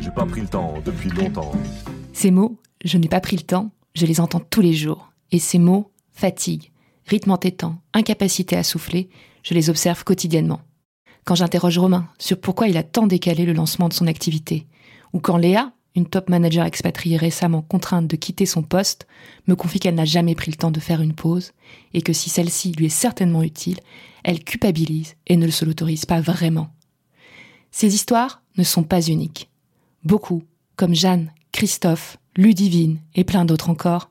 j'ai pas pris le temps depuis longtemps. Ces mots, je n'ai pas pris le temps, je les entends tous les jours. Et ces mots, fatigue, rythme entêtant, incapacité à souffler, je les observe quotidiennement. Quand j'interroge Romain sur pourquoi il a tant décalé le lancement de son activité, ou quand Léa, une top manager expatriée récemment contrainte de quitter son poste, me confie qu'elle n'a jamais pris le temps de faire une pause, et que si celle-ci lui est certainement utile, elle culpabilise et ne se l'autorise pas vraiment. Ces histoires ne sont pas uniques. Beaucoup, comme Jeanne, Christophe, Ludivine et plein d'autres encore,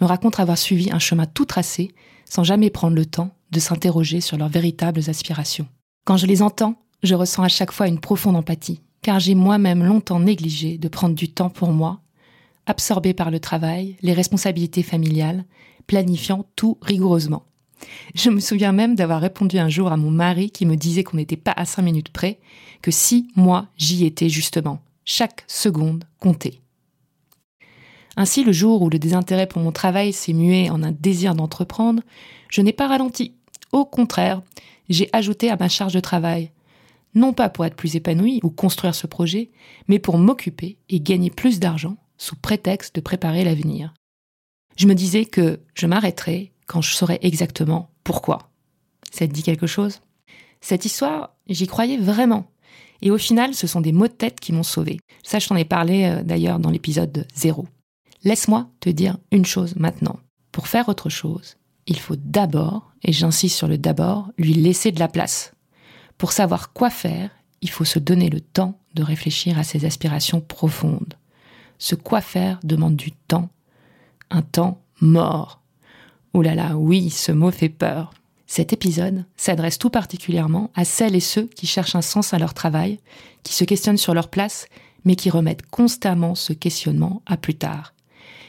me racontent avoir suivi un chemin tout tracé sans jamais prendre le temps de s'interroger sur leurs véritables aspirations. Quand je les entends, je ressens à chaque fois une profonde empathie, car j'ai moi-même longtemps négligé de prendre du temps pour moi, absorbé par le travail, les responsabilités familiales, planifiant tout rigoureusement. Je me souviens même d'avoir répondu un jour à mon mari qui me disait qu'on n'était pas à cinq minutes près, que si moi j'y étais justement, chaque seconde comptait. Ainsi, le jour où le désintérêt pour mon travail s'est mué en un désir d'entreprendre, je n'ai pas ralenti. Au contraire, j'ai ajouté à ma charge de travail, non pas pour être plus épanoui ou construire ce projet, mais pour m'occuper et gagner plus d'argent sous prétexte de préparer l'avenir. Je me disais que je m'arrêterais quand je saurais exactement pourquoi. Ça te dit quelque chose? Cette histoire, j'y croyais vraiment. Et au final, ce sont des mots de tête qui m'ont sauvé. Ça, je t'en ai parlé euh, d'ailleurs dans l'épisode 0. Laisse-moi te dire une chose maintenant. Pour faire autre chose, il faut d'abord, et j'insiste sur le d'abord, lui laisser de la place. Pour savoir quoi faire, il faut se donner le temps de réfléchir à ses aspirations profondes. Ce quoi faire demande du temps, un temps mort. Oh là là, oui, ce mot fait peur. Cet épisode s'adresse tout particulièrement à celles et ceux qui cherchent un sens à leur travail, qui se questionnent sur leur place, mais qui remettent constamment ce questionnement à plus tard.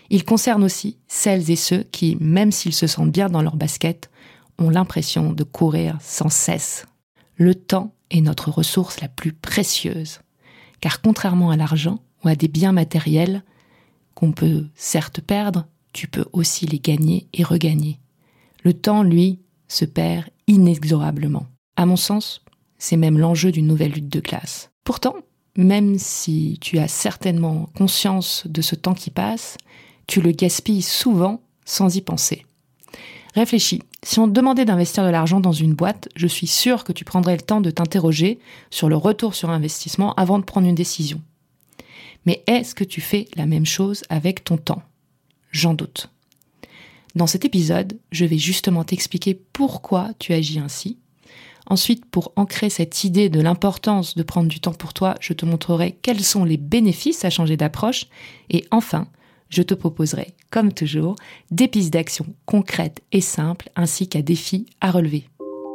Il concerne aussi celles et ceux qui, même s'ils se sentent bien dans leur basket, ont l'impression de courir sans cesse. Le temps est notre ressource la plus précieuse, car contrairement à l'argent ou à des biens matériels qu'on peut certes perdre, tu peux aussi les gagner et regagner. Le temps, lui, se perd inexorablement. À mon sens, c'est même l'enjeu d'une nouvelle lutte de classe. Pourtant, même si tu as certainement conscience de ce temps qui passe, tu le gaspilles souvent sans y penser. Réfléchis, si on te demandait d'investir de l'argent dans une boîte, je suis sûr que tu prendrais le temps de t'interroger sur le retour sur investissement avant de prendre une décision. Mais est-ce que tu fais la même chose avec ton temps? J'en doute. Dans cet épisode, je vais justement t'expliquer pourquoi tu agis ainsi. Ensuite, pour ancrer cette idée de l'importance de prendre du temps pour toi, je te montrerai quels sont les bénéfices à changer d'approche. Et enfin, je te proposerai, comme toujours, des pistes d'action concrètes et simples ainsi qu'à défis à relever.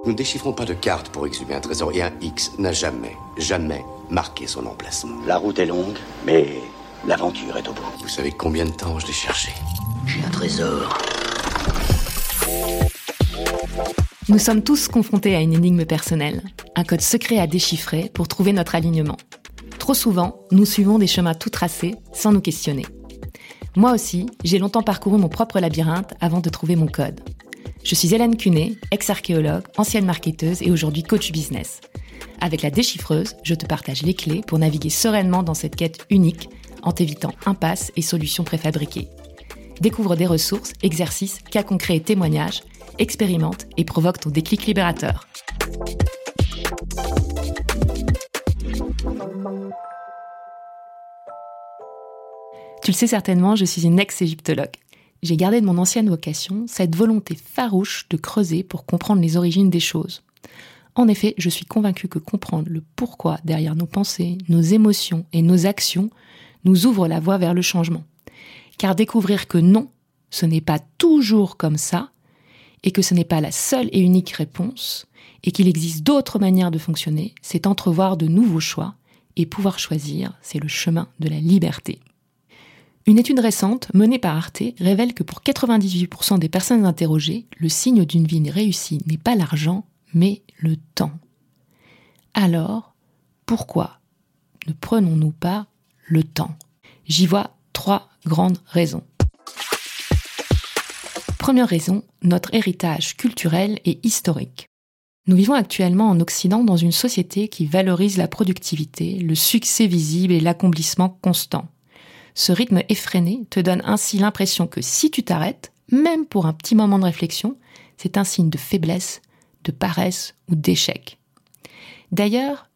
Nous ne déchiffrons pas de cartes pour exhumer un trésor et un X n'a jamais, jamais marqué son emplacement. La route est longue, mais l'aventure est au bout. Vous savez combien de temps je l'ai cherché J'ai un trésor. Nous sommes tous confrontés à une énigme personnelle, un code secret à déchiffrer pour trouver notre alignement. Trop souvent, nous suivons des chemins tout tracés sans nous questionner. Moi aussi, j'ai longtemps parcouru mon propre labyrinthe avant de trouver mon code. Je suis Hélène Cunet, ex-archéologue, ancienne marketeuse et aujourd'hui coach business. Avec la déchiffreuse, je te partage les clés pour naviguer sereinement dans cette quête unique en t'évitant impasses et solutions préfabriquées. Découvre des ressources, exercices, cas concrets et témoignages, expérimente et provoque ton déclic libérateur. Tu le sais certainement, je suis une ex-égyptologue. J'ai gardé de mon ancienne vocation cette volonté farouche de creuser pour comprendre les origines des choses. En effet, je suis convaincue que comprendre le pourquoi derrière nos pensées, nos émotions et nos actions nous ouvre la voie vers le changement. Car découvrir que non, ce n'est pas toujours comme ça, et que ce n'est pas la seule et unique réponse, et qu'il existe d'autres manières de fonctionner, c'est entrevoir de nouveaux choix et pouvoir choisir, c'est le chemin de la liberté. Une étude récente menée par Arte révèle que pour 98% des personnes interrogées, le signe d'une vie réussie n'est pas l'argent, mais le temps. Alors, pourquoi ne prenons-nous pas le temps? J'y vois trois grandes raisons. Première raison, notre héritage culturel et historique. Nous vivons actuellement en Occident dans une société qui valorise la productivité, le succès visible et l'accomplissement constant. Ce rythme effréné te donne ainsi l'impression que si tu t'arrêtes, même pour un petit moment de réflexion, c'est un signe de faiblesse, de paresse ou d'échec. D'ailleurs,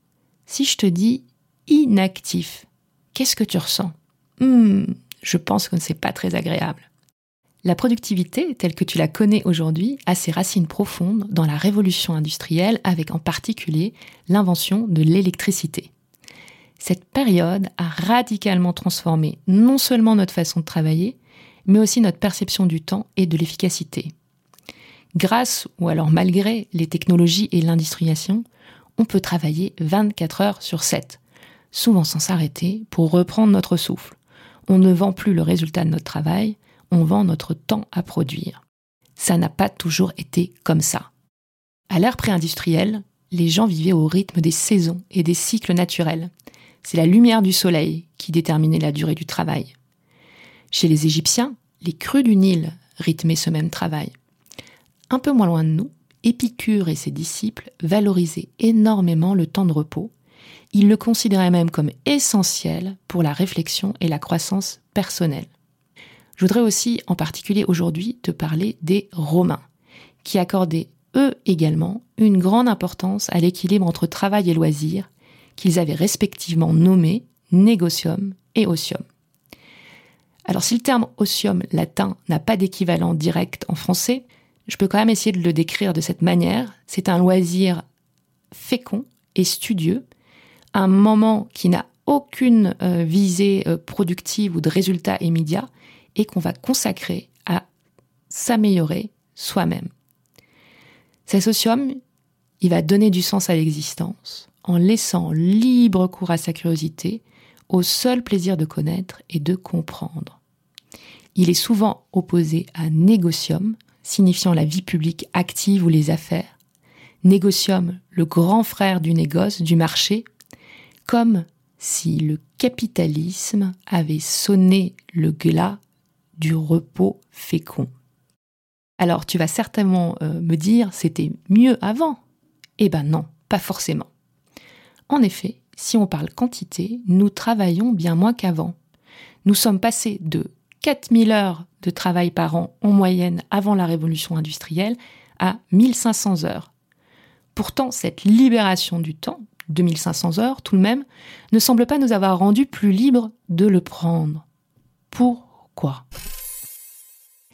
si je te dis inactif, qu'est-ce que tu ressens? Hmm, Je pense que ce n'est pas très agréable. La productivité, telle que tu la connais aujourd'hui, a ses racines profondes dans la révolution industrielle, avec en particulier l'invention de l'électricité. Cette période a radicalement transformé non seulement notre façon de travailler, mais aussi notre perception du temps et de l'efficacité. Grâce ou alors malgré les technologies et l'industrialisation, on peut travailler 24 heures sur 7, souvent sans s'arrêter pour reprendre notre souffle. On ne vend plus le résultat de notre travail, on vend notre temps à produire. Ça n'a pas toujours été comme ça. À l'ère pré-industrielle, les gens vivaient au rythme des saisons et des cycles naturels. C'est la lumière du soleil qui déterminait la durée du travail. Chez les Égyptiens, les crues du Nil rythmaient ce même travail. Un peu moins loin de nous, Épicure et ses disciples valorisaient énormément le temps de repos. Ils le considéraient même comme essentiel pour la réflexion et la croissance personnelle. Je voudrais aussi en particulier aujourd'hui te parler des Romains, qui accordaient eux également une grande importance à l'équilibre entre travail et loisir, qu'ils avaient respectivement nommé négocium et osium. Alors si le terme osium latin n'a pas d'équivalent direct en français, je peux quand même essayer de le décrire de cette manière. C'est un loisir fécond et studieux, un moment qui n'a aucune euh, visée euh, productive ou de résultat immédiat et qu'on va consacrer à s'améliorer soi-même. Cet socium, il va donner du sens à l'existence en laissant libre cours à sa curiosité, au seul plaisir de connaître et de comprendre. Il est souvent opposé à négocium, signifiant la vie publique active ou les affaires, négocium, le grand frère du négoce, du marché, comme si le capitalisme avait sonné le glas du repos fécond. Alors tu vas certainement euh, me dire c'était mieux avant? Eh ben non, pas forcément. En effet, si on parle quantité, nous travaillons bien moins qu'avant. Nous sommes passés de 4000 heures de travail par an en moyenne avant la révolution industrielle à 1500 heures. Pourtant, cette libération du temps, 2500 heures tout de même, ne semble pas nous avoir rendu plus libres de le prendre. Pourquoi?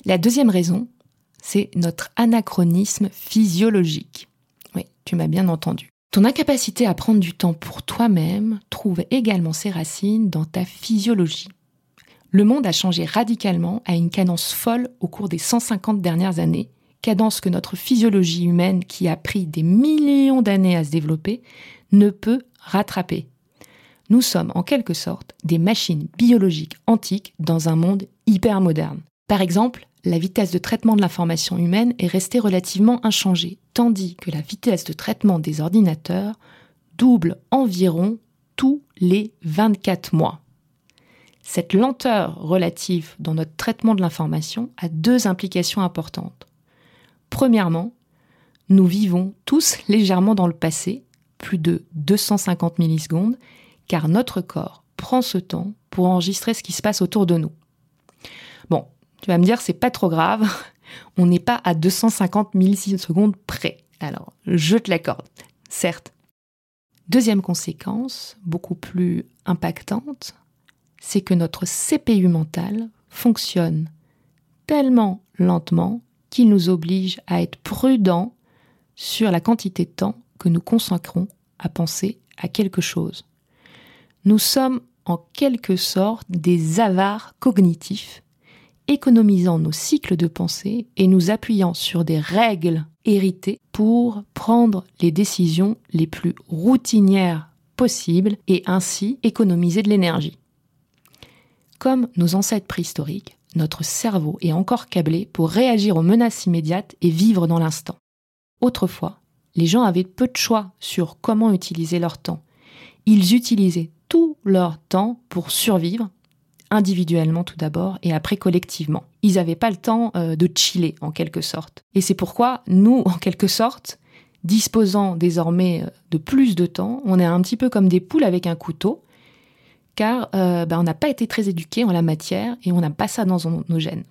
La deuxième raison, c'est notre anachronisme physiologique. Oui, tu m'as bien entendu. Ton incapacité à prendre du temps pour toi-même trouve également ses racines dans ta physiologie. Le monde a changé radicalement à une cadence folle au cours des 150 dernières années, cadence que notre physiologie humaine, qui a pris des millions d'années à se développer, ne peut rattraper. Nous sommes en quelque sorte des machines biologiques antiques dans un monde hyper moderne. Par exemple, la vitesse de traitement de l'information humaine est restée relativement inchangée, tandis que la vitesse de traitement des ordinateurs double environ tous les 24 mois. Cette lenteur relative dans notre traitement de l'information a deux implications importantes. Premièrement, nous vivons tous légèrement dans le passé, plus de 250 millisecondes, car notre corps prend ce temps pour enregistrer ce qui se passe autour de nous. Bon, tu vas me dire, c'est pas trop grave, on n'est pas à 250 millisecondes près. Alors, je te l'accorde, certes. Deuxième conséquence, beaucoup plus impactante, c'est que notre CPU mental fonctionne tellement lentement qu'il nous oblige à être prudents sur la quantité de temps que nous consacrons à penser à quelque chose. Nous sommes en quelque sorte des avares cognitifs, économisant nos cycles de pensée et nous appuyant sur des règles héritées pour prendre les décisions les plus routinières possible et ainsi économiser de l'énergie. Comme nos ancêtres préhistoriques, notre cerveau est encore câblé pour réagir aux menaces immédiates et vivre dans l'instant. Autrefois, les gens avaient peu de choix sur comment utiliser leur temps. Ils utilisaient tout leur temps pour survivre, individuellement tout d'abord et après collectivement. Ils n'avaient pas le temps euh, de chiller en quelque sorte. Et c'est pourquoi nous, en quelque sorte, disposant désormais euh, de plus de temps, on est un petit peu comme des poules avec un couteau, car euh, ben, on n'a pas été très éduqués en la matière et on n'a pas ça dans nos gènes.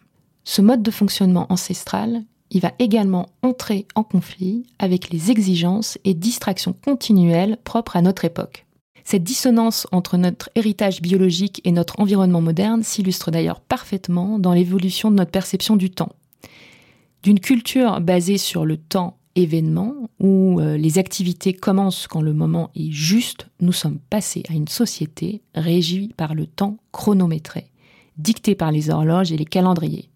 Ce mode de fonctionnement ancestral, il va également entrer en conflit avec les exigences et distractions continuelles propres à notre époque. Cette dissonance entre notre héritage biologique et notre environnement moderne s'illustre d'ailleurs parfaitement dans l'évolution de notre perception du temps. D'une culture basée sur le temps événement, où euh, les activités commencent quand le moment est juste, nous sommes passés à une société régie par le temps chronométré, dicté par les horloges et les calendriers.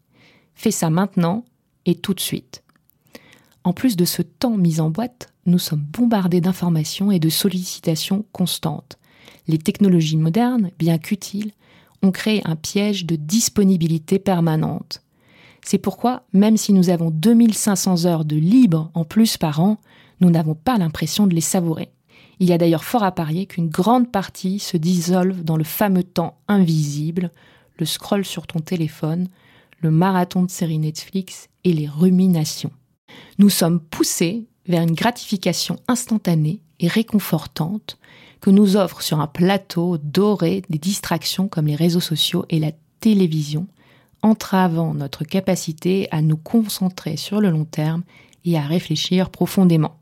Fais ça maintenant et tout de suite. En plus de ce temps mis en boîte, nous sommes bombardés d'informations et de sollicitations constantes. Les technologies modernes, bien qu'utiles, ont créé un piège de disponibilité permanente. C'est pourquoi, même si nous avons 2500 heures de libre en plus par an, nous n'avons pas l'impression de les savourer. Il y a d'ailleurs fort à parier qu'une grande partie se dissolve dans le fameux temps invisible, le scroll sur ton téléphone, le marathon de séries Netflix et les ruminations. Nous sommes poussés vers une gratification instantanée et réconfortante que nous offrent sur un plateau doré des distractions comme les réseaux sociaux et la télévision, entravant notre capacité à nous concentrer sur le long terme et à réfléchir profondément.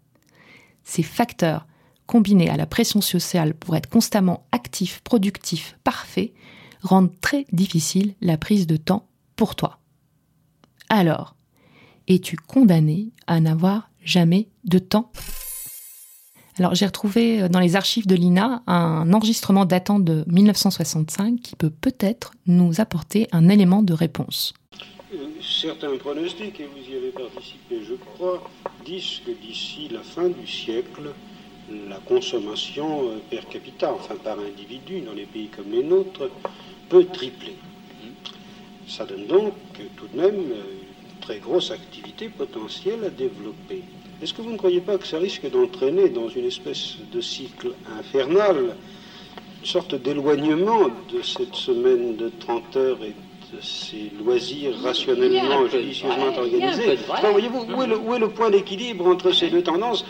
Ces facteurs, combinés à la pression sociale pour être constamment actif, productif, parfait, rendent très difficile la prise de temps pour toi. Alors, es-tu condamné à n'avoir jamais de temps? Alors j'ai retrouvé euh, dans les archives de l'INA un enregistrement datant de 1965 qui peut peut-être nous apporter un élément de réponse. Euh, certains pronostics, et vous y avez participé je crois, disent que d'ici la fin du siècle, la consommation euh, per capita, enfin par individu, dans les pays comme les nôtres, peut tripler. Ça donne donc tout de même une très grosse activité potentielle à développer. Est-ce que vous ne croyez pas que ça risque d'entraîner dans une espèce de cycle infernal une sorte d'éloignement de cette semaine de 30 heures et de ces loisirs rationnellement, judicieusement organisés voyez-vous, où, est le, point d'équilibre entre ces deux tendances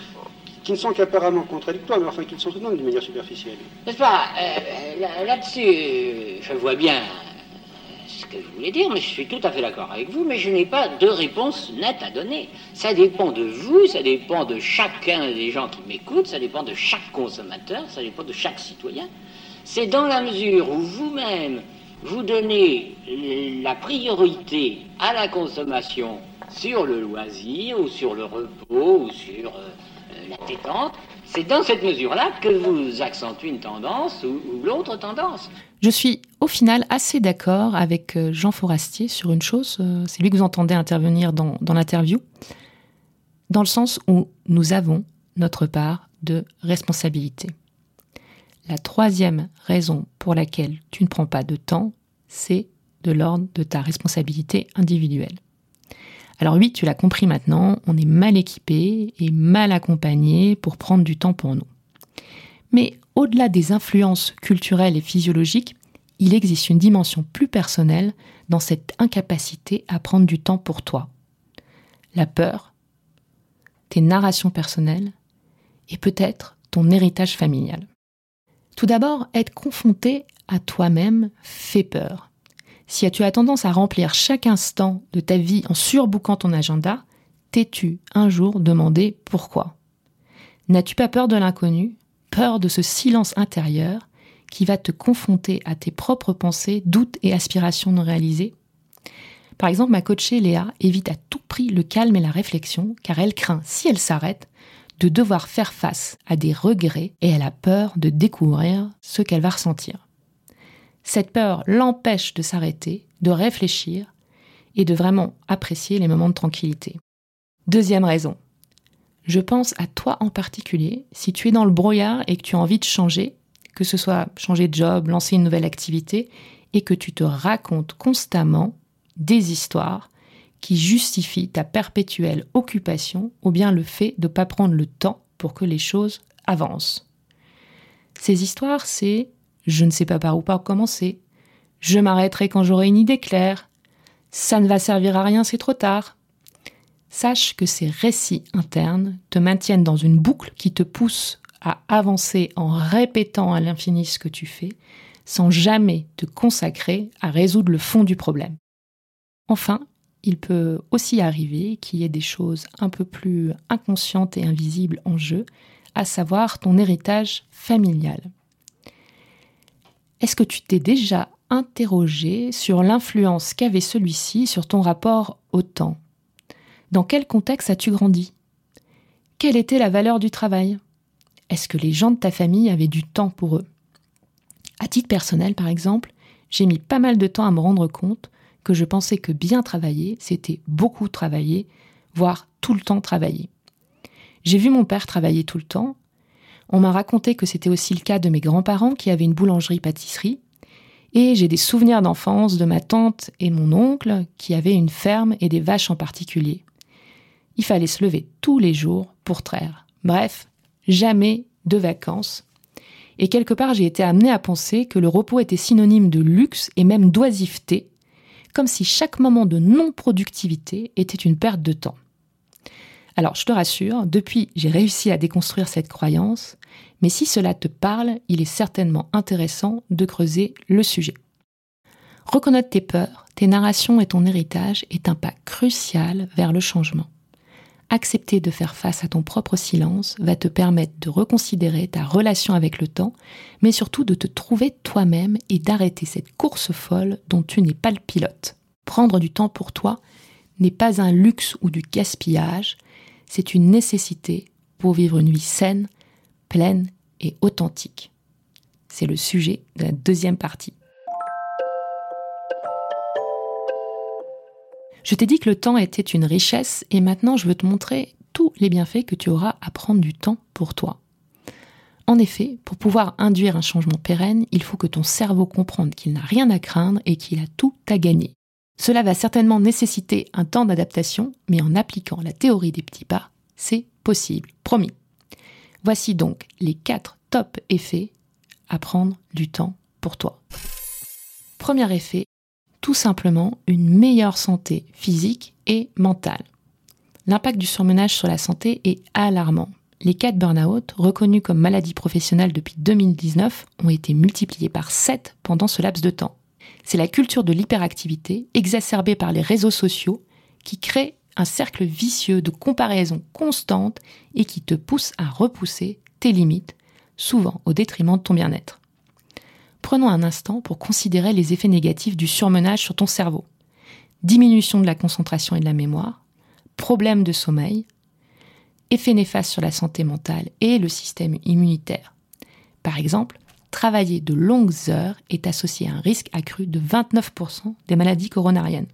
qui ne sont qu'apparemment contradictoires, mais enfin qui le sont tout de même d'une manière superficielle? N'est-ce pas? Euh, Là-dessus, je vois bien que je voulais dire, mais je suis tout à fait d'accord avec vous, mais je n'ai pas de réponse nette à donner. Ça dépend de vous, ça dépend de chacun des gens qui m'écoutent, ça dépend de chaque consommateur, ça dépend de chaque citoyen. C'est dans la mesure où vous-même, vous donnez la priorité à la consommation sur le loisir, ou sur le repos, ou sur euh, euh, la détente, c'est dans cette mesure-là que vous accentuez une tendance ou, l'autre tendance. Je suis au final assez d'accord avec euh, Jean Forastier sur une chose, euh, c'est lui que vous entendez intervenir dans, l'interview, dans le sens où nous avons notre part de responsabilité. La troisième raison pour laquelle tu ne prends pas de temps, c'est de l'ordre de ta responsabilité individuelle. Alors oui, tu l'as compris maintenant, on est mal équipé et mal accompagné pour prendre du temps pour nous. Mais au-delà des influences culturelles et physiologiques, il existe une dimension plus personnelle dans cette incapacité à prendre du temps pour toi. La peur, tes narrations personnelles et peut-être ton héritage familial. Tout d'abord, être confronté à toi-même fait peur. Si tu as tendance à remplir chaque instant de ta vie en surbouquant ton agenda, t'es-tu un jour demandé pourquoi? N'as-tu pas peur de l'inconnu, peur de ce silence intérieur qui va te confronter à tes propres pensées, doutes et aspirations non réalisées Par exemple, ma coachée Léa évite à tout prix le calme et la réflexion car elle craint, si elle s'arrête, de devoir faire face à des regrets et elle a peur de découvrir ce qu'elle va ressentir. Cette peur l'empêche de s'arrêter, de réfléchir et de vraiment apprécier les moments de tranquillité. Deuxième raison, Je pense à toi en particulier, si tu es dans le brouillard et que tu as envie de changer, que ce soit changer de job, lancer une nouvelle activité, et que tu te racontes constamment des histoires qui justifient ta perpétuelle occupation ou bien le fait de ne pas prendre le temps pour que les choses avancent. Ces histoires, c'est je ne sais pas par où par commencer, je m'arrêterai quand j'aurai une idée claire, ça ne va servir à rien, c'est trop tard. Sache que ces récits internes te maintiennent dans une boucle qui te pousse à avancer en répétant à l'infini ce que tu fais, sans jamais te consacrer à résoudre le fond du problème. Enfin, il peut aussi arriver qu'il y ait des choses un peu plus inconscientes et invisibles en jeu, à savoir ton héritage familial. Est-ce que tu t'es déjà interrogé sur l'influence qu'avait celui-ci sur ton rapport au temps? Dans quel contexte as-tu grandi? Quelle était la valeur du travail? Est-ce que les gens de ta famille avaient du temps pour eux? À titre personnel, par exemple, j'ai mis pas mal de temps à me rendre compte que je pensais que bien travailler, c'était beaucoup travailler, voire tout le temps travailler. J'ai vu mon père travailler tout le temps. On m'a raconté que c'était aussi le cas de mes grands-parents qui avaient une boulangerie-pâtisserie. Et j'ai des souvenirs d'enfance de ma tante et mon oncle qui avaient une ferme et des vaches en particulier. Il fallait se lever tous les jours pour traire. Bref, jamais de vacances. Et quelque part, j'ai été amené à penser que le repos était synonyme de luxe et même d'oisiveté, comme si chaque moment de non-productivité était une perte de temps. Alors, je te rassure, depuis, j'ai réussi à déconstruire cette croyance, mais si cela te parle, il est certainement intéressant de creuser le sujet. Reconnaître tes peurs, tes narrations et ton héritage est un pas crucial vers le changement. Accepter de faire face à ton propre silence va te permettre de reconsidérer ta relation avec le temps, mais surtout de te trouver toi-même et d'arrêter cette course folle dont tu n'es pas le pilote. Prendre du temps pour toi n'est pas un luxe ou du gaspillage, c'est une nécessité pour vivre une vie saine, pleine et authentique. C'est le sujet de la deuxième partie. Je t'ai dit que le temps était une richesse et maintenant je veux te montrer tous les bienfaits que tu auras à prendre du temps pour toi. En effet, pour pouvoir induire un changement pérenne, il faut que ton cerveau comprenne qu'il n'a rien à craindre et qu'il a tout à gagner. Cela va certainement nécessiter un temps d'adaptation, mais en appliquant la théorie des petits pas, c'est possible, promis. Voici donc les quatre top effets à prendre du temps pour toi. Premier effet, tout simplement une meilleure santé physique et mentale. L'impact du surmenage sur la santé est alarmant. Les cas de burn-out, reconnus comme maladie professionnelle depuis 2019, ont été multipliés par 7 pendant ce laps de temps. C'est la culture de l'hyperactivité, exacerbée par les réseaux sociaux, qui crée un cercle vicieux de comparaison constante et qui te pousse à repousser tes limites, souvent au détriment de ton bien-être. Prenons un instant pour considérer les effets négatifs du surmenage sur ton cerveau. Diminution de la concentration et de la mémoire, problèmes de sommeil, effets néfastes sur la santé mentale et le système immunitaire. Par exemple, travailler de longues heures est associé à un risque accru de 29% des maladies coronariennes.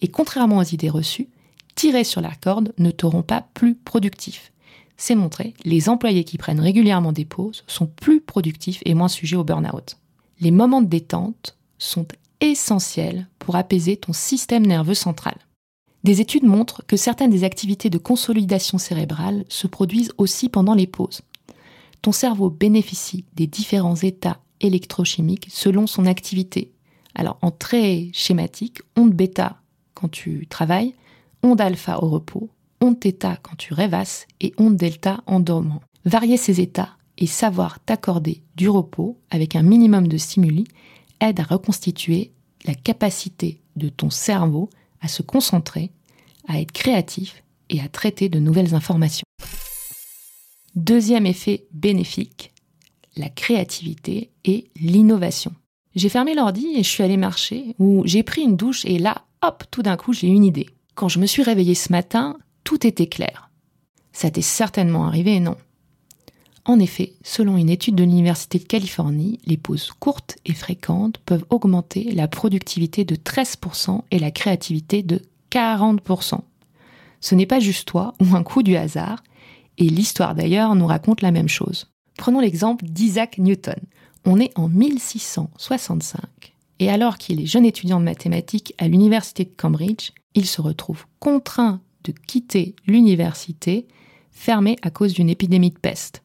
Et contrairement aux idées reçues, tirer sur la corde ne te rend pas plus productif. C'est montré, les employés qui prennent régulièrement des pauses sont plus productifs et moins sujets au burn-out. Les moments de détente sont essentiels pour apaiser ton système nerveux central. Des études montrent que certaines des activités de consolidation cérébrale se produisent aussi pendant les pauses. Ton cerveau bénéficie des différents états électrochimiques selon son activité. Alors en très schématique, onde bêta quand tu travailles, onde alpha au repos, onde θ quand tu rêvasses et onde delta en dormant. Varier ces états et savoir t'accorder du repos avec un minimum de stimuli aide à reconstituer la capacité de ton cerveau à se concentrer, à être créatif et à traiter de nouvelles informations. Deuxième effet bénéfique, la créativité et l'innovation. J'ai fermé l'ordi et je suis allée marcher ou j'ai pris une douche et là, hop, tout d'un coup, j'ai une idée. Quand je me suis réveillée ce matin, tout était clair. Ça t'est certainement arrivé, non? En effet, selon une étude de l'Université de Californie, les pauses courtes et fréquentes peuvent augmenter la productivité de 13% et la créativité de 40%. Ce n'est pas juste toi ou un coup du hasard, Et l'histoire d'ailleurs nous raconte la même chose. Prenons l'exemple d'Isaac Newton. On est en 1665, et alors qu'il est jeune étudiant de mathématiques à l'université de Cambridge, il se retrouve contraint de quitter l'université fermée à cause d'une épidémie de peste.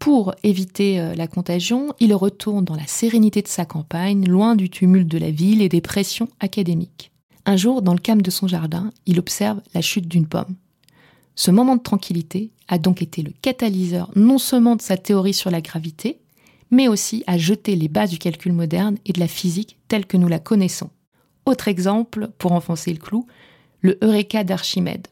Pour éviter euh, la contagion, il retourne dans la sérénité de sa campagne, loin du tumulte de la ville et des pressions académiques. Un jour, dans le calme de son jardin, il observe la chute d'une pomme. Ce moment de tranquillité a donc été le catalyseur non seulement de sa théorie sur la gravité, mais aussi à jeter les bases du calcul moderne et de la physique telle que nous la connaissons. Autre exemple, pour enfoncer le clou, le Eureka d'Archimède.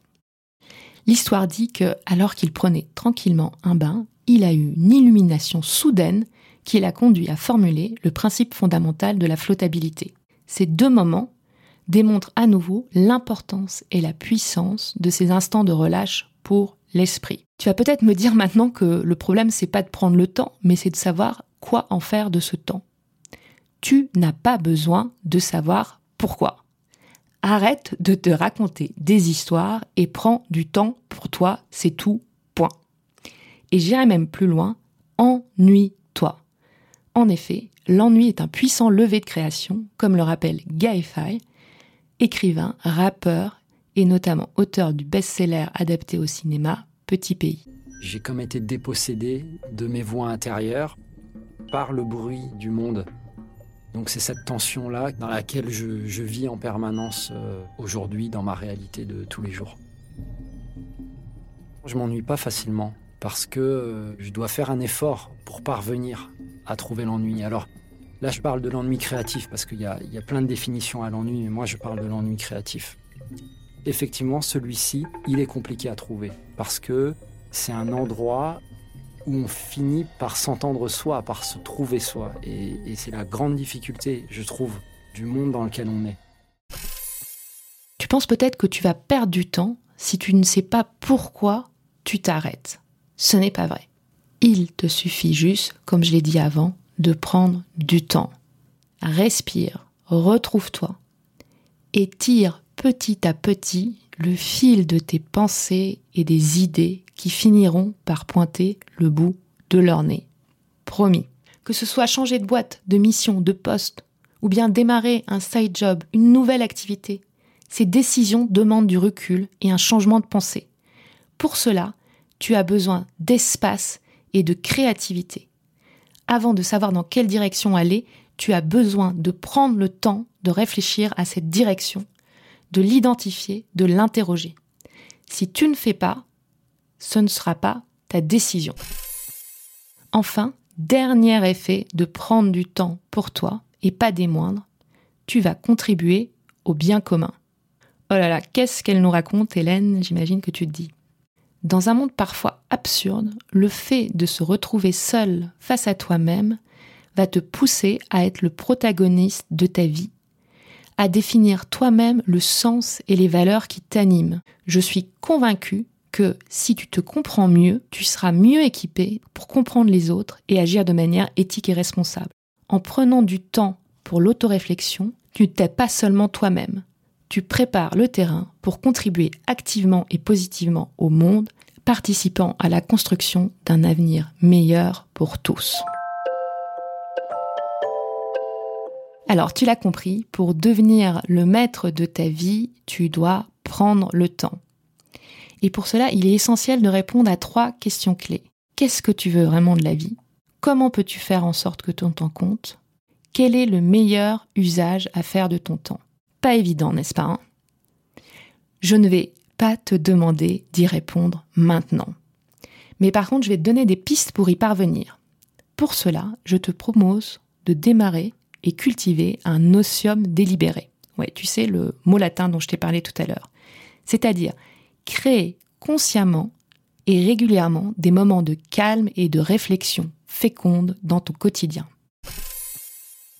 L'histoire dit que, alors qu'il prenait tranquillement un bain, il a eu une illumination soudaine qui l'a conduit à formuler le principe fondamental de la flottabilité. Ces deux moments démontrent à nouveau l'importance et la puissance de ces instants de relâche pour l'esprit. Tu vas peut-être me dire maintenant que le problème c'est pas de prendre le temps, mais c'est de savoir quoi en faire de ce temps. Tu n'as pas besoin de savoir pourquoi. Arrête de te raconter des histoires et prends du temps pour toi, c'est tout. Et j'irai même plus loin, ennuie-toi. En effet, l'ennui est un puissant levé de création, comme le rappelle Guy Fay, écrivain, rappeur et notamment auteur du best-seller adapté au cinéma Petit Pays. J'ai comme été dépossédé de mes voix intérieures par le bruit du monde. Donc c'est cette tension-là dans laquelle je, vis en permanence euh, aujourd'hui dans ma réalité de tous les jours. Je m'ennuie pas facilement parce que euh, je dois faire un effort pour parvenir à trouver l'ennui. Alors là je parle de l'ennui créatif parce qu'il y, y a, plein de définitions à l'ennui, mais moi je parle de l'ennui créatif. Effectivement celui-ci, il est compliqué à trouver parce que c'est un endroit où on finit par s'entendre soi, par se trouver soi. Et, c'est la grande difficulté, je trouve, du monde dans lequel on est. Tu penses peut-être que tu vas perdre du temps si tu ne sais pas pourquoi tu t'arrêtes. Ce n'est pas vrai. Il te suffit juste, comme je l'ai dit avant, de prendre du temps. Respire, retrouve-toi et tire petit à petit le fil de tes pensées et des idées qui finiront par pointer le bout de leur nez. Promis. Que ce soit changer de boîte, de mission, de poste, ou bien démarrer un side job, une nouvelle activité, ces décisions demandent du recul et un changement de pensée. Pour cela, tu as besoin d'espace et de créativité. Avant de savoir dans quelle direction aller, tu as besoin de prendre le temps de réfléchir à cette direction de l'identifier, de l'interroger. Si tu ne fais pas, ce ne sera pas ta décision. Enfin, dernier effet de prendre du temps pour toi, et pas des moindres, tu vas contribuer au bien commun. Oh là là, qu'est-ce qu'elle nous raconte, Hélène? J'imagine que tu te dis. Dans un monde parfois absurde, le fait de se retrouver seul face à toi-même va te pousser à être le protagoniste de ta vie à définir toi-même le sens et les valeurs qui t'animent. Je suis convaincue que si tu te comprends mieux, tu seras mieux équipé pour comprendre les autres et agir de manière éthique et responsable. En prenant du temps pour l'autoréflexion, tu ne t'es pas seulement toi-même. Tu prépares le terrain pour contribuer activement et positivement au monde, participant à la construction d'un avenir meilleur pour tous. Alors, tu l'as compris, pour devenir le maître de ta vie, tu dois prendre le temps. Et pour cela, il est essentiel de répondre à trois questions clés. Qu'est-ce que tu veux vraiment de la vie? Comment peux-tu faire en sorte que ton temps compte? Quel est le meilleur usage à faire de ton temps? Pas évident, n'est-ce pas hein? Je ne vais pas te demander d'y répondre maintenant. Mais par contre, je vais te donner des pistes pour y parvenir. Pour cela, je te propose de démarrer et cultiver un otium délibéré. Ouais, tu sais, le mot latin dont je t'ai parlé tout à l'heure. C'est-à-dire créer consciemment et régulièrement des moments de calme et de réflexion féconde dans ton quotidien.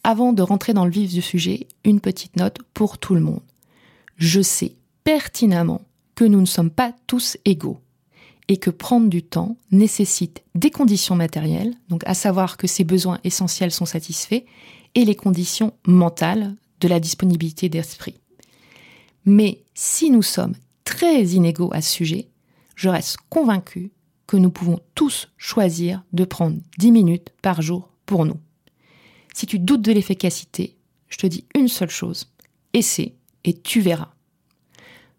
Avant de rentrer dans le vif du sujet, une petite note pour tout le monde. Je sais pertinemment que nous ne sommes pas tous égaux et que prendre du temps nécessite des conditions matérielles, donc à savoir que ces besoins essentiels sont satisfaits, et les conditions mentales de la disponibilité d'esprit. Mais si nous sommes très inégaux à ce sujet, je reste convaincu que nous pouvons tous choisir de prendre 10 minutes par jour pour nous. Si tu doutes de l'efficacité, je te dis une seule chose, essaie et tu verras.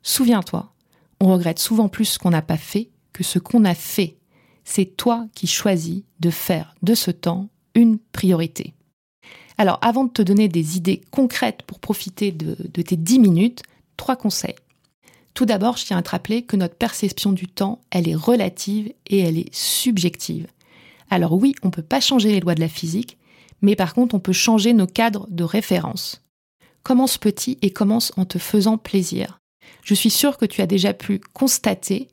Souviens-toi, on regrette souvent plus ce qu'on n'a pas fait que ce qu'on a fait. C'est toi qui choisis de faire de ce temps une priorité. Alors avant de te donner des idées concrètes pour profiter de, tes 10 minutes, trois conseils. Tout d'abord, je tiens à te rappeler que notre perception du temps, elle est relative et elle est subjective. Alors oui, on ne peut pas changer les lois de la physique, mais par contre, on peut changer nos cadres de référence. Commence petit et commence en te faisant plaisir. Je suis sûre que tu as déjà pu constater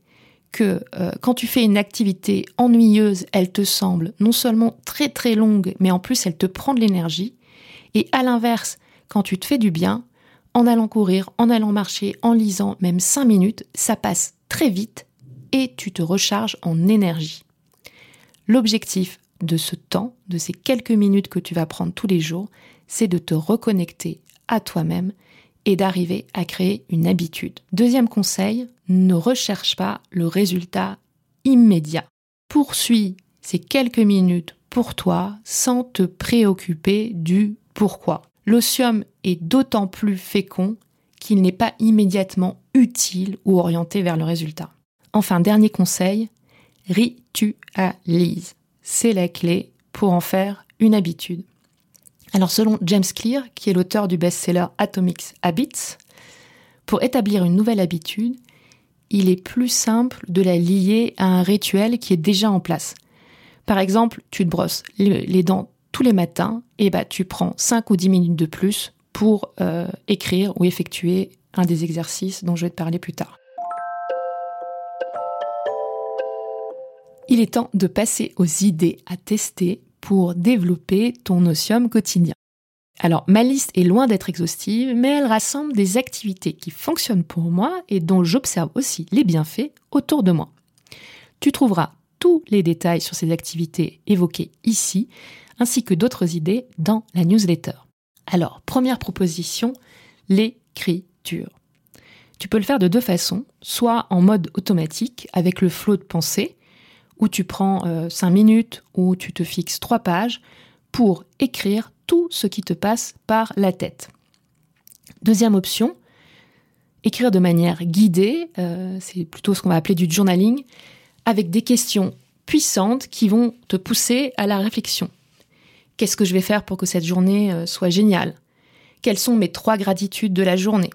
que euh, quand tu fais une activité ennuyeuse, elle te semble non seulement très très longue, mais en plus elle te prend de l'énergie. Et à l'inverse, quand tu te fais du bien, en allant courir, en allant marcher, en lisant même 5 minutes, ça passe très vite et tu te recharges en énergie. L'objectif de ce temps, de ces quelques minutes que tu vas prendre tous les jours, c'est de te reconnecter à toi-même et d'arriver à créer une habitude. Deuxième conseil, ne recherche pas le résultat immédiat. Poursuis ces quelques minutes pour toi sans te préoccuper du pourquoi. L'osium est d'autant plus fécond qu'il n'est pas immédiatement utile ou orienté vers le résultat. Enfin, dernier conseil, ritualise c'est la clé pour en faire une habitude. Alors selon James Clear, qui est l'auteur du best-seller Atomics Habits, pour établir une nouvelle habitude, il est plus simple de la lier à un rituel qui est déjà en place. Par exemple, tu te brosses les dents tous les matins, et bah tu prends 5 ou 10 minutes de plus pour euh, écrire ou effectuer un des exercices dont je vais te parler plus tard. Il est temps de passer aux idées à tester pour développer ton osium quotidien. Alors, ma liste est loin d'être exhaustive, mais elle rassemble des activités qui fonctionnent pour moi et dont j'observe aussi les bienfaits autour de moi. Tu trouveras tous les détails sur ces activités évoquées ici, ainsi que d'autres idées dans la newsletter. Alors, première proposition, l'écriture. Tu peux le faire de deux façons, soit en mode automatique avec le flot de pensée, où tu prends euh, cinq minutes, où tu te fixes trois pages pour écrire tout ce qui te passe par la tête. Deuxième option, écrire de manière guidée, euh, c'est plutôt ce qu'on va appeler du journaling, avec des questions puissantes qui vont te pousser à la réflexion. Qu'est-ce que je vais faire pour que cette journée euh, soit géniale? Quelles sont mes trois gratitudes de la journée?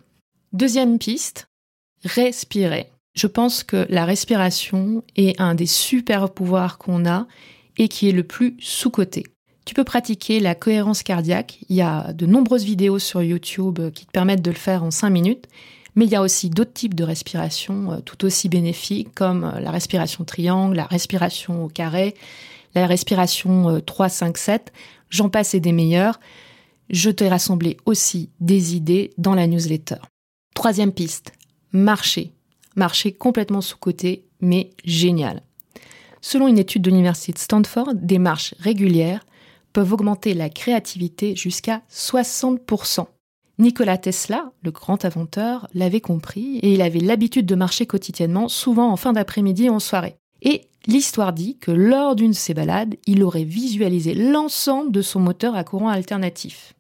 Deuxième piste, respirer. Je pense que la respiration est un des super pouvoirs qu'on a et qui est le plus sous-coté. Tu peux pratiquer la cohérence cardiaque. Il y a de nombreuses vidéos sur YouTube qui te permettent de le faire en 5 minutes. Mais il y a aussi d'autres types de respiration euh, tout aussi bénéfiques comme euh, la respiration triangle, la respiration au carré, la respiration 3-5-7. Euh, J'en passe et des meilleurs. Je t'ai rassemblé aussi des idées dans la newsletter. Troisième piste, marcher marché complètement sous-côté, mais génial. Selon une étude de l'université de Stanford, des marches régulières peuvent augmenter la créativité jusqu'à 60%. Nikola Tesla, le grand inventeur, l'avait compris et il avait l'habitude de marcher quotidiennement, souvent en fin d'après-midi et en soirée. Et l'histoire dit que lors d'une de ses balades, il aurait visualisé l'ensemble de son moteur à courant alternatif.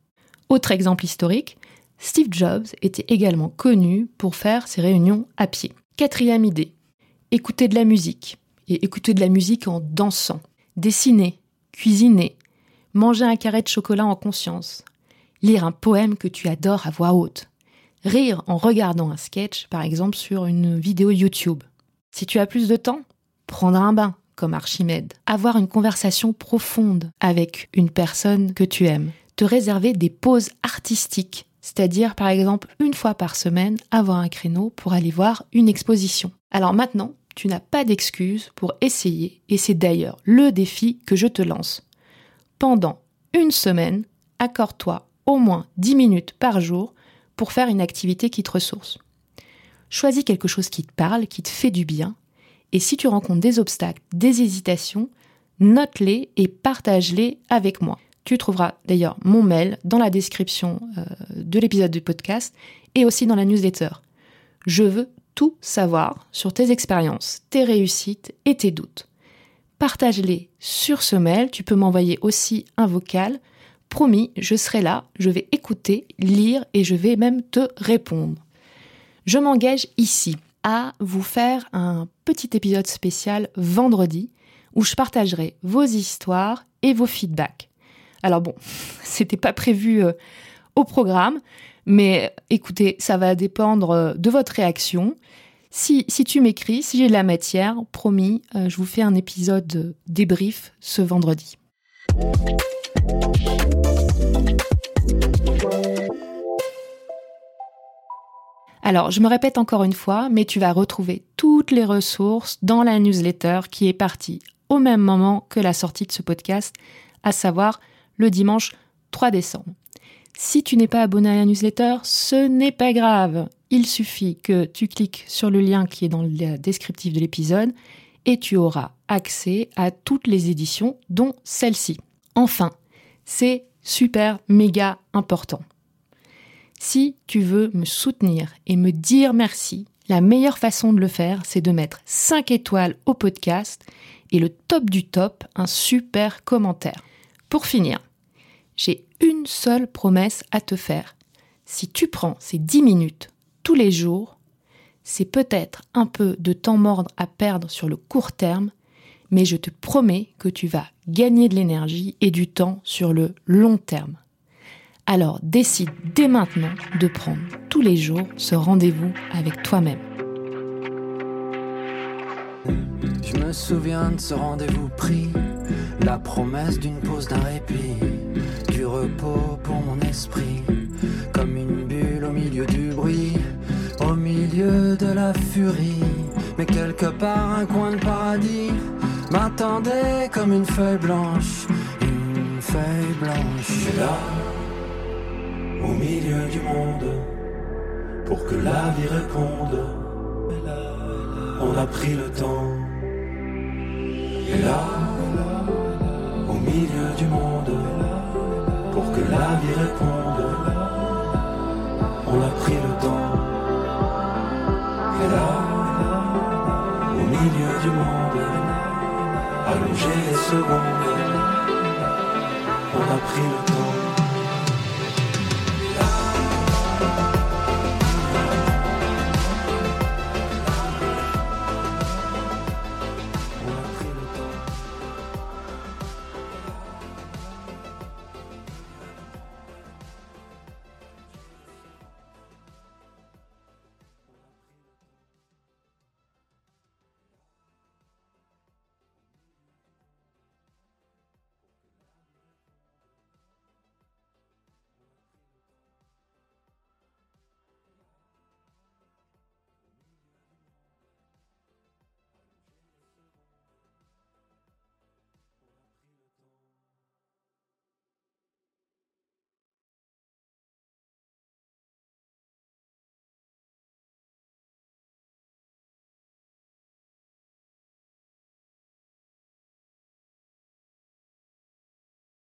Autre exemple historique, Steve Jobs était également connu pour faire ses réunions à pied. Quatrième idée, écouter de la musique. Et écouter de la musique en dansant. Dessiner, cuisiner, manger un carré de chocolat en conscience. Lire un poème que tu adores à voix haute. Rire en regardant un sketch, par exemple sur une vidéo YouTube. Si tu as plus de temps, prendre un bain, comme Archimède. Avoir une conversation profonde avec une personne que tu aimes. Te réserver des pauses artistiques c'est-à-dire par exemple une fois par semaine avoir un créneau pour aller voir une exposition. Alors maintenant, tu n'as pas d'excuse pour essayer, et c'est d'ailleurs le défi que je te lance. Pendant une semaine, accorde-toi au moins 10 minutes par jour pour faire une activité qui te ressource. Choisis quelque chose qui te parle, qui te fait du bien, et si tu rencontres des obstacles, des hésitations, note-les et partage-les avec moi. Tu trouveras d'ailleurs mon mail dans la description euh, de l'épisode du podcast et aussi dans la newsletter. Je veux tout savoir sur tes expériences, tes réussites et tes doutes. partage-les sur ce mail. Tu peux m'envoyer aussi un vocal. Promis, je serai là, je vais écouter, lire et je vais même te répondre. Je m'engage ici à vous faire un petit épisode spécial vendredi où je partagerai vos histoires et vos feedbacks. Alors bon, c'était pas prévu euh, au programme, mais écoutez, ça va dépendre euh, de votre réaction. Si, tu m'écris, si j'ai de la matière, promis, euh, je vous fais un épisode débrief ce vendredi. Alors, je me répète encore une fois, mais tu vas retrouver toutes les ressources dans la newsletter qui est partie au même moment que la sortie de ce podcast, à savoir le dimanche 3 décembre. Si tu n'es pas abonné à la newsletter, ce n'est pas grave. Il suffit que tu cliques sur le lien qui est dans le descriptif de l'épisode et tu auras accès à toutes les éditions, dont celle-ci. Enfin, c'est super méga important. Si tu veux me soutenir et me dire merci, la meilleure façon de le faire, c'est de mettre 5 étoiles au podcast et le top du top, un super commentaire. Pour finir, j'ai une seule promesse à te faire. Si tu prends ces 10 minutes tous les jours, c'est peut-être un peu de temps mordre à perdre sur le court terme, mais je te promets que tu vas gagner de l'énergie et du temps sur le long terme. Alors décide dès maintenant de prendre tous les jours ce rendez-vous avec toi-même. Je me souviens de ce rendez-vous pris, la promesse d'une pause d'un répit repos pour mon esprit, comme une bulle au milieu du bruit, au milieu de la furie. Mais quelque part, un coin de paradis m'attendait comme une feuille blanche, une feuille blanche. Et là, au milieu du monde, pour que la vie réponde, on a pris le temps. Et là, au milieu du monde, pour que la vie réponde. On a pris le temps. Et là, au milieu du monde, allonger les secondes, on a pris le temps.